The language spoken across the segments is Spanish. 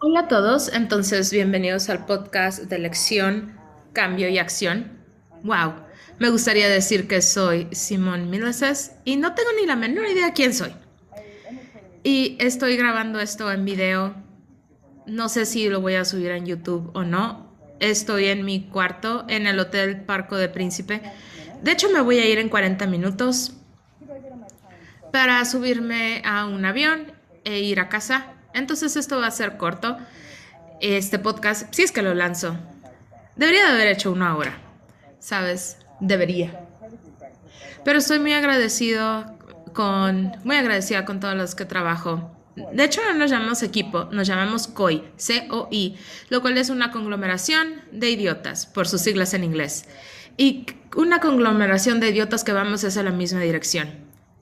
Hola a todos, entonces bienvenidos al podcast de lección, cambio y acción. Wow, me gustaría decir que soy Simón Mileses y no tengo ni la menor idea quién soy. Y estoy grabando esto en video. No sé si lo voy a subir en YouTube o no. Estoy en mi cuarto en el Hotel Parco de Príncipe. De hecho, me voy a ir en 40 minutos para subirme a un avión e ir a casa. Entonces esto va a ser corto. Este podcast, si es que lo lanzo, debería de haber hecho uno ahora. ¿Sabes? Debería. Pero estoy muy agradecido con, muy agradecida con todos los que trabajo. De hecho, no nos llamamos equipo, nos llamamos COI, C-O-I, lo cual es una conglomeración de idiotas, por sus siglas en inglés. Y una conglomeración de idiotas que vamos hacia la misma dirección.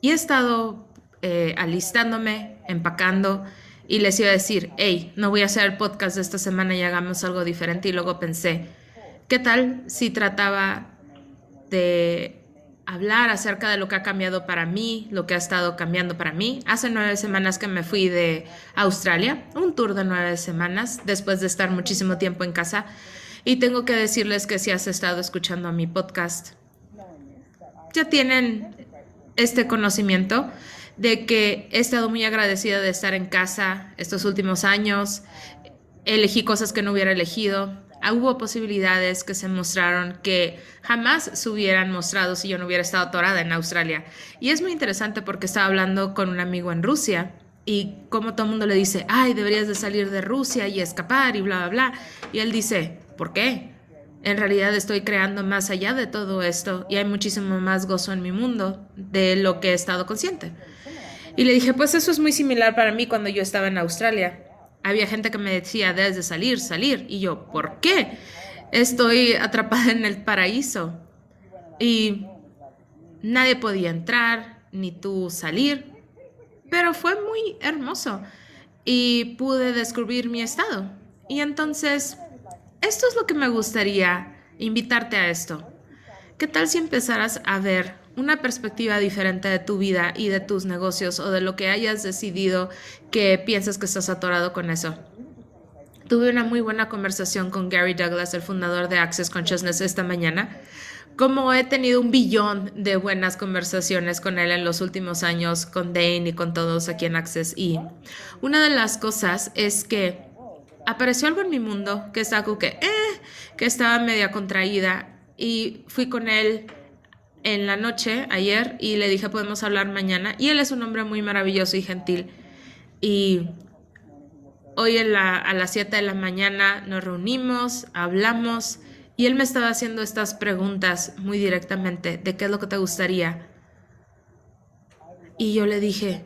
Y he estado eh, alistándome, empacando, y les iba a decir, hey, no voy a hacer el podcast de esta semana y hagamos algo diferente. Y luego pensé, ¿qué tal si trataba de hablar acerca de lo que ha cambiado para mí, lo que ha estado cambiando para mí? Hace nueve semanas que me fui de Australia, un tour de nueve semanas, después de estar muchísimo tiempo en casa. Y tengo que decirles que si has estado escuchando mi podcast, ya tienen este conocimiento de que he estado muy agradecida de estar en casa estos últimos años. Elegí cosas que no hubiera elegido. Ah, hubo posibilidades que se mostraron que jamás se hubieran mostrado si yo no hubiera estado atorada en Australia. Y es muy interesante porque estaba hablando con un amigo en Rusia y como todo el mundo le dice, ay, deberías de salir de Rusia y escapar y bla, bla, bla. Y él dice, ¿por qué? En realidad estoy creando más allá de todo esto y hay muchísimo más gozo en mi mundo de lo que he estado consciente. Y le dije, pues eso es muy similar para mí cuando yo estaba en Australia. Había gente que me decía, debes de salir, salir. Y yo, ¿por qué? Estoy atrapada en el paraíso. Y nadie podía entrar, ni tú salir. Pero fue muy hermoso. Y pude descubrir mi estado. Y entonces, esto es lo que me gustaría invitarte a esto. ¿Qué tal si empezaras a ver una perspectiva diferente de tu vida y de tus negocios o de lo que hayas decidido que piensas que estás atorado con eso. Tuve una muy buena conversación con Gary Douglas, el fundador de Access Consciousness, esta mañana. Como he tenido un billón de buenas conversaciones con él en los últimos años, con Dane y con todos aquí en Access. Y una de las cosas es que apareció algo en mi mundo que estaba como que, eh, que estaba media contraída. Y fui con él en la noche ayer y le dije podemos hablar mañana y él es un hombre muy maravilloso y gentil. Y hoy en la, a las 7 de la mañana nos reunimos, hablamos y él me estaba haciendo estas preguntas muy directamente de qué es lo que te gustaría. Y yo le dije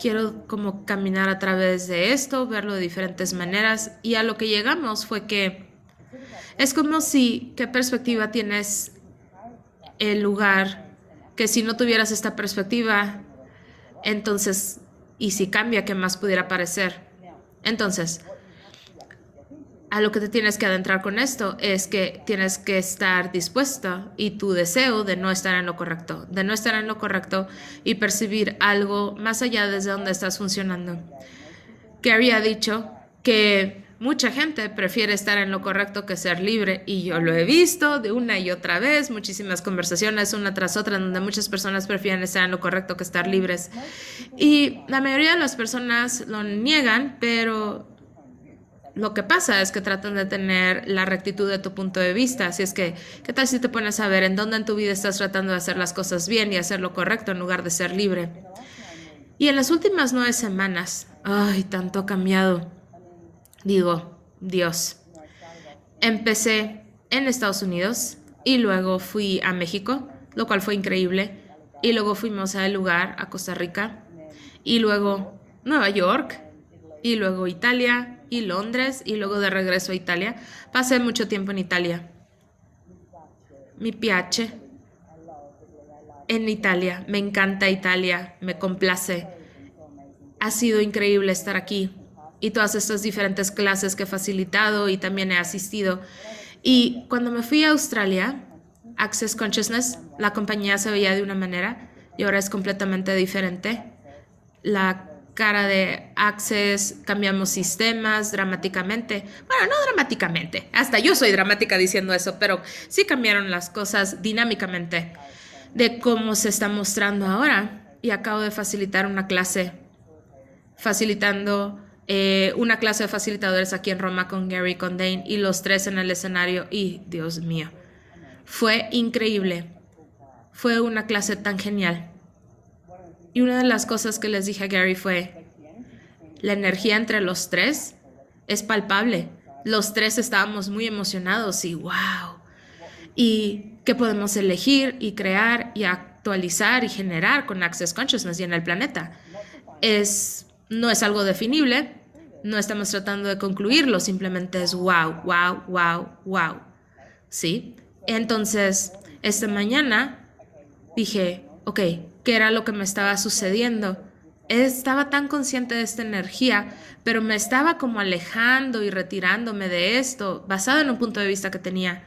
quiero como caminar a través de esto, verlo de diferentes maneras y a lo que llegamos fue que es como si, ¿qué perspectiva tienes el lugar que si no tuvieras esta perspectiva, entonces, y si cambia, ¿qué más pudiera parecer? Entonces, a lo que te tienes que adentrar con esto es que tienes que estar dispuesta y tu deseo de no estar en lo correcto, de no estar en lo correcto y percibir algo más allá desde donde estás funcionando. Que había dicho que Mucha gente prefiere estar en lo correcto que ser libre y yo lo he visto de una y otra vez, muchísimas conversaciones una tras otra donde muchas personas prefieren estar en lo correcto que estar libres. Y la mayoría de las personas lo niegan, pero lo que pasa es que tratan de tener la rectitud de tu punto de vista. Así es que, ¿qué tal si te pones a ver en dónde en tu vida estás tratando de hacer las cosas bien y hacer lo correcto en lugar de ser libre? Y en las últimas nueve semanas, ay, tanto ha cambiado digo, Dios. Empecé en Estados Unidos y luego fui a México, lo cual fue increíble. Y luego fuimos al lugar, a Costa Rica. Y luego Nueva York. Y luego Italia y Londres. Y luego de regreso a Italia. Pasé mucho tiempo en Italia. Mi piace. En Italia. Me encanta Italia. Me complace. Ha sido increíble estar aquí y todas estas diferentes clases que he facilitado y también he asistido. Y cuando me fui a Australia, Access Consciousness, la compañía se veía de una manera y ahora es completamente diferente. La cara de Access, cambiamos sistemas dramáticamente. Bueno, no dramáticamente, hasta yo soy dramática diciendo eso, pero sí cambiaron las cosas dinámicamente de cómo se está mostrando ahora. Y acabo de facilitar una clase, facilitando eh, una clase de facilitadores aquí en Roma con Gary Condane y los tres en el escenario. Y Dios mío, fue increíble. Fue una clase tan genial. Y una de las cosas que les dije a Gary fue, la energía entre los tres es palpable. Los tres estábamos muy emocionados y wow. Y qué podemos elegir y crear y actualizar y generar con Access Consciousness y en el planeta. Es, no es algo definible, no estamos tratando de concluirlo, simplemente es wow, wow, wow, wow. ¿Sí? Entonces, esta mañana dije, ok, qué era lo que me estaba sucediendo. Estaba tan consciente de esta energía, pero me estaba como alejando y retirándome de esto, basado en un punto de vista que tenía.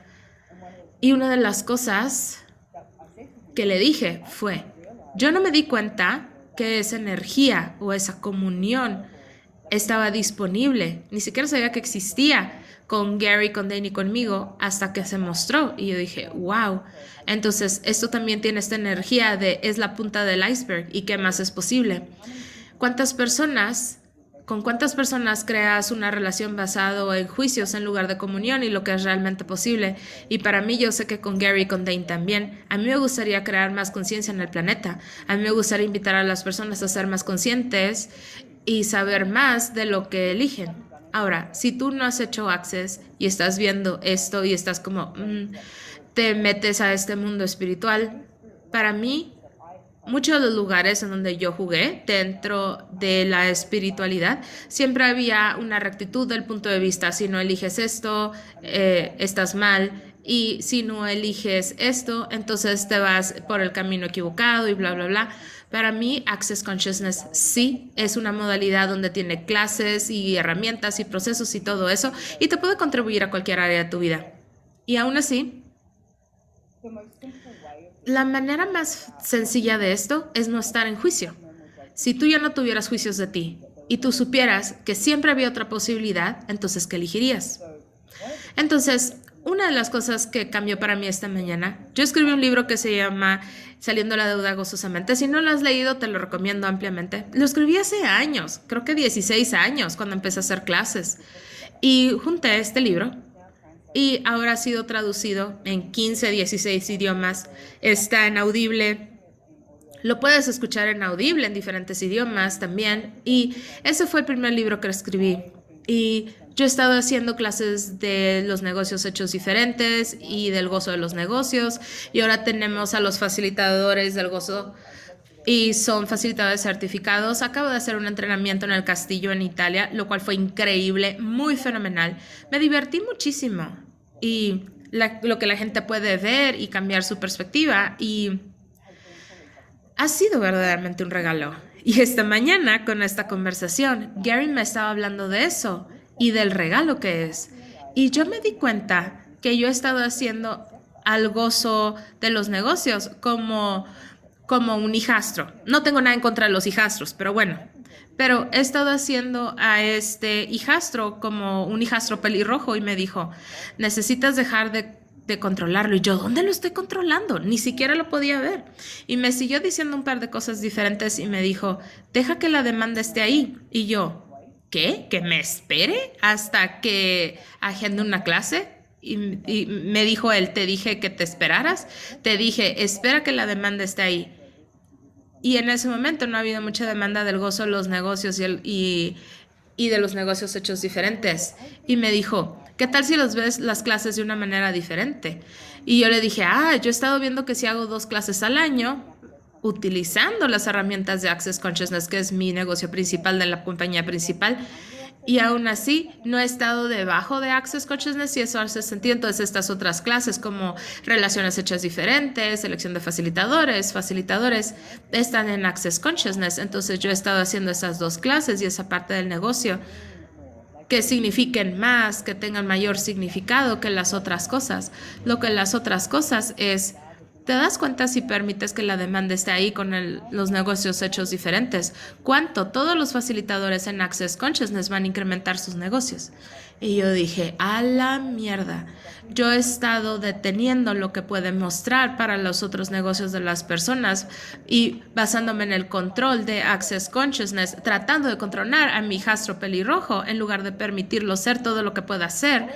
Y una de las cosas que le dije fue, yo no me di cuenta que esa energía o esa comunión estaba disponible, ni siquiera sabía que existía con Gary, con Danny, conmigo, hasta que se mostró. Y yo dije, wow. Entonces, esto también tiene esta energía de es la punta del iceberg y qué más es posible. ¿Cuántas personas, con cuántas personas creas una relación basado en juicios en lugar de comunión y lo que es realmente posible? Y para mí, yo sé que con Gary y con Dane también. A mí me gustaría crear más conciencia en el planeta. A mí me gustaría invitar a las personas a ser más conscientes y saber más de lo que eligen. Ahora, si tú no has hecho Access y estás viendo esto y estás como, mm, te metes a este mundo espiritual, para mí, muchos de los lugares en donde yo jugué dentro de la espiritualidad, siempre había una rectitud del punto de vista, si no eliges esto, eh, estás mal, y si no eliges esto, entonces te vas por el camino equivocado y bla, bla, bla. Para mí, Access Consciousness sí es una modalidad donde tiene clases y herramientas y procesos y todo eso y te puede contribuir a cualquier área de tu vida. Y aún así, la manera más sencilla de esto es no estar en juicio. Si tú ya no tuvieras juicios de ti y tú supieras que siempre había otra posibilidad, entonces ¿qué elegirías? Entonces, una de las cosas que cambió para mí esta mañana, yo escribí un libro que se llama Saliendo la deuda gozosamente. Si no lo has leído, te lo recomiendo ampliamente. Lo escribí hace años, creo que 16 años, cuando empecé a hacer clases. Y junté este libro y ahora ha sido traducido en 15, 16 idiomas. Está en Audible. Lo puedes escuchar en Audible en diferentes idiomas también. Y ese fue el primer libro que escribí. Y yo he estado haciendo clases de los negocios hechos diferentes y del gozo de los negocios y ahora tenemos a los facilitadores del gozo y son facilitadores certificados. Acabo de hacer un entrenamiento en el castillo en Italia, lo cual fue increíble, muy fenomenal. Me divertí muchísimo y lo que la gente puede ver y cambiar su perspectiva y ha sido verdaderamente un regalo. Y esta mañana con esta conversación, Gary me estaba hablando de eso y del regalo que es. Y yo me di cuenta que yo he estado haciendo al gozo de los negocios como, como un hijastro. No tengo nada en contra de los hijastros, pero bueno. Pero he estado haciendo a este hijastro como un hijastro pelirrojo y me dijo, necesitas dejar de, de controlarlo. Y yo, ¿dónde lo estoy controlando? Ni siquiera lo podía ver. Y me siguió diciendo un par de cosas diferentes y me dijo, deja que la demanda esté ahí. Y yo, ¿qué? ¿Que me espere hasta que agende una clase? Y, me dijo él, te dije que te esperaras, te dije, espera que la demanda esté ahí. Y en ese momento no ha habido mucha demanda del gozo de los negocios y, y, y de los negocios hechos diferentes. Y me dijo, ¿qué tal si los ves las clases de una manera diferente? Y yo le dije, ah, yo he estado viendo que si hago dos clases al año, utilizando las herramientas de Access Consciousness, que es mi negocio principal de la compañía principal. Y aún así, no he estado debajo de Access Consciousness y eso hace sentido. Entonces, estas otras clases como relaciones hechas diferentes, selección de facilitadores, facilitadores, están en Access Consciousness. Entonces, yo he estado haciendo esas dos clases y esa parte del negocio que signifiquen más, que tengan mayor significado que las otras cosas. Lo que las otras cosas es ¿Te das cuenta si permites que la demanda esté ahí con los negocios hechos diferentes? ¿Cuánto todos los facilitadores en Access Consciousness van a incrementar sus negocios? Y yo dije, a la mierda. Yo he estado deteniendo lo que puede mostrar para los otros negocios de las personas y basándome en el control de Access Consciousness, tratando de controlar a mi hijastro pelirrojo en lugar de permitirlo ser todo lo que pueda hacer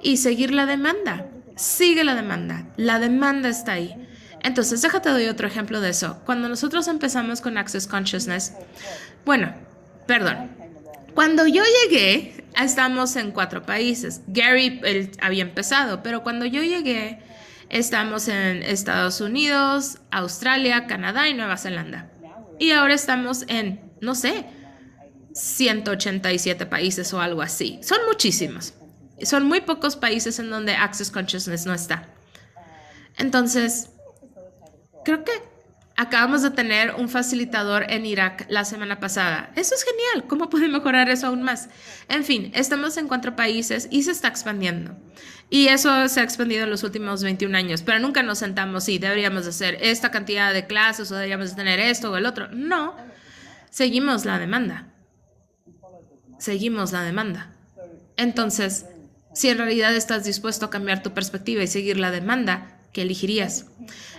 y seguir la demanda. Sigue la demanda. La demanda está ahí. Entonces, déjate doy otro ejemplo de eso. Cuando nosotros empezamos con Access Consciousness, bueno, perdón. Cuando yo llegué, estamos en cuatro países. Gary él, había empezado, pero cuando yo llegué, estamos en Estados Unidos, Australia, Canadá y Nueva Zelanda. Y ahora estamos en, no sé, 187 países o algo así. Son muchísimos. Son muy pocos países en donde Access Consciousness no está. Entonces, Creo que acabamos de tener un facilitador en Irak la semana pasada. Eso es genial. ¿Cómo puede mejorar eso aún más? En fin, estamos en cuatro países y se está expandiendo. Y eso se ha expandido en los últimos 21 años, pero nunca nos sentamos y deberíamos hacer esta cantidad de clases o deberíamos tener esto o el otro. No, seguimos la demanda. Seguimos la demanda. Entonces, si en realidad estás dispuesto a cambiar tu perspectiva y seguir la demanda, ¿qué elegirías?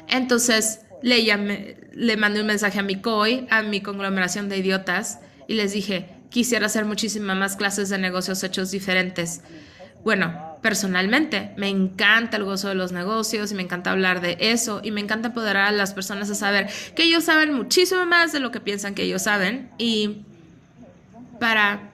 Entonces le, llamé, le mandé un mensaje a mi COI, a mi conglomeración de idiotas, y les dije, quisiera hacer muchísimas más clases de negocios hechos diferentes. Bueno, personalmente me encanta el gozo de los negocios y me encanta hablar de eso y me encanta empoderar a las personas a saber que ellos saben muchísimo más de lo que piensan que ellos saben y para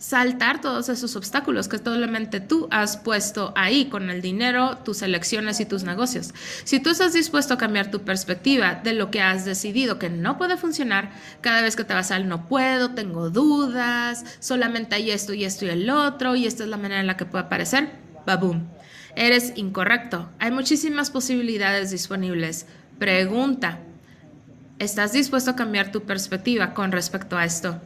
saltar todos esos obstáculos que solamente tú has puesto ahí con el dinero, tus elecciones y tus negocios. Si tú estás dispuesto a cambiar tu perspectiva de lo que has decidido que no puede funcionar, cada vez que te vas al no puedo, tengo dudas, solamente hay esto y esto y el otro y esta es la manera en la que puede aparecer, baboom. Eres incorrecto. Hay muchísimas posibilidades disponibles. Pregunta, ¿estás dispuesto a cambiar tu perspectiva con respecto a esto?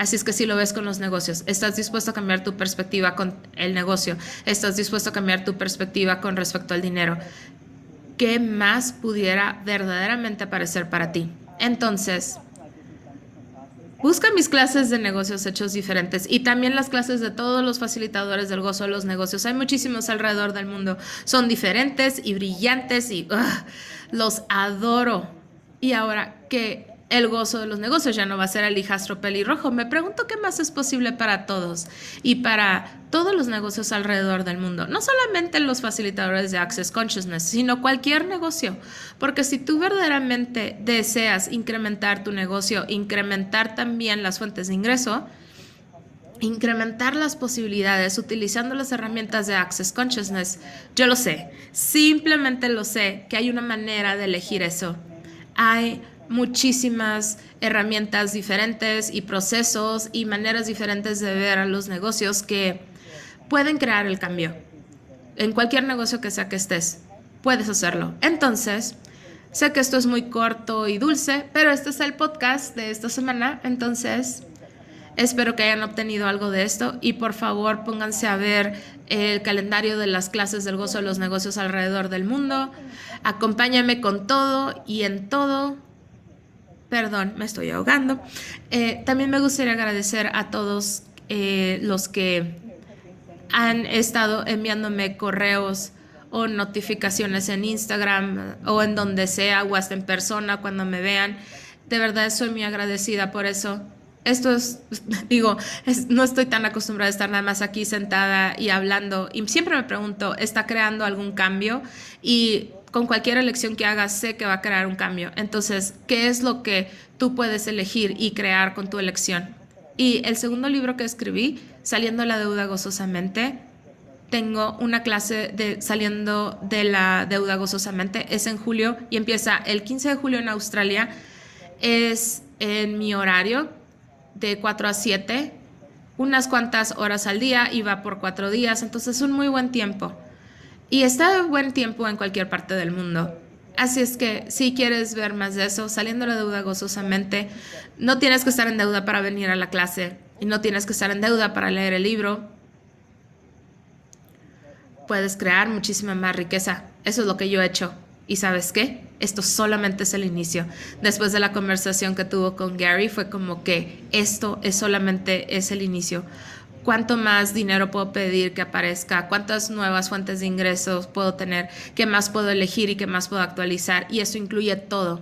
Así es que si lo ves con los negocios, estás dispuesto a cambiar tu perspectiva con el negocio, estás dispuesto a cambiar tu perspectiva con respecto al dinero. ¿Qué más pudiera verdaderamente aparecer para ti? Entonces, Busca mis clases de negocios hechos diferentes y también las clases de todos los facilitadores del gozo de los negocios. Hay muchísimos alrededor del mundo. Son diferentes y brillantes y los adoro. Y ahora que el gozo de los negocios, ya no va a ser el hijastro pelirrojo. Me pregunto qué más es posible para todos y para todos los negocios alrededor del mundo. No solamente los facilitadores de Access Consciousness, sino cualquier negocio. Porque si tú verdaderamente deseas incrementar tu negocio, incrementar también las fuentes de ingreso, incrementar las posibilidades utilizando las herramientas de Access Consciousness, yo lo sé, simplemente lo sé, que hay una manera de elegir eso. Hay muchísimas herramientas diferentes y procesos y maneras diferentes de ver a los negocios que pueden crear el cambio. En cualquier negocio que sea que estés, puedes hacerlo. Entonces, sé que esto es muy corto y dulce, pero este es el podcast de esta semana, entonces espero que hayan obtenido algo de esto y por favor pónganse a ver el calendario de las clases del gozo de los negocios alrededor del mundo. Acompáñame con todo y en todo Perdón, me estoy ahogando. Eh, también me gustaría agradecer a todos eh, los que han estado enviándome correos o notificaciones en Instagram o en donde sea o hasta en persona cuando me vean. De verdad soy muy agradecida por eso. Esto es, digo, no estoy tan acostumbrada a estar nada más aquí sentada y hablando y siempre me pregunto, ¿está creando algún cambio? Y con cualquier elección que hagas, sé que va a crear un cambio. Entonces, ¿qué es lo que tú puedes elegir y crear con tu elección? Y el segundo libro que escribí, Saliendo la deuda gozosamente, tengo una clase de Saliendo de la deuda gozosamente, es en julio y empieza el 15 de julio en Australia. Es en mi horario de 4 a 7, unas cuantas horas al día y va por cuatro días, entonces es un muy buen tiempo. Y está buen tiempo en cualquier parte del mundo. Así es que si quieres ver más de eso, saliendo de la deuda gozosamente, no tienes que estar en deuda para venir a la clase y no tienes que estar en deuda para leer el libro. Puedes crear muchísima más riqueza. Eso es lo que yo he hecho. Y sabes qué? Esto solamente es el inicio. Después de la conversación que tuvo con Gary, fue como que esto es solamente es el inicio. ¿Cuánto más dinero puedo pedir que aparezca? ¿Cuántas nuevas fuentes de ingresos puedo tener? ¿Qué más puedo elegir y qué más puedo actualizar? Y eso incluye todo.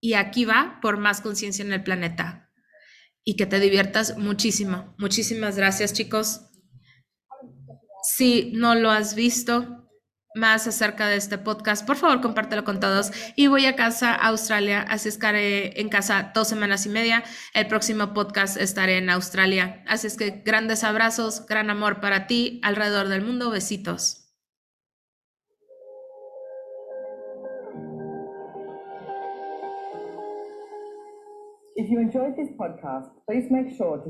Y aquí va por más conciencia en el planeta. Y que te diviertas muchísimo. Muchísimas gracias, chicos. Si no lo has visto, más acerca de este podcast, por favor compártelo con todos. Y voy a casa a Australia, así estaré en casa dos semanas y media. El próximo podcast estaré en Australia. Así es que grandes abrazos, gran amor para ti alrededor del mundo. Besitos. You enjoyed this podcast, please make sure to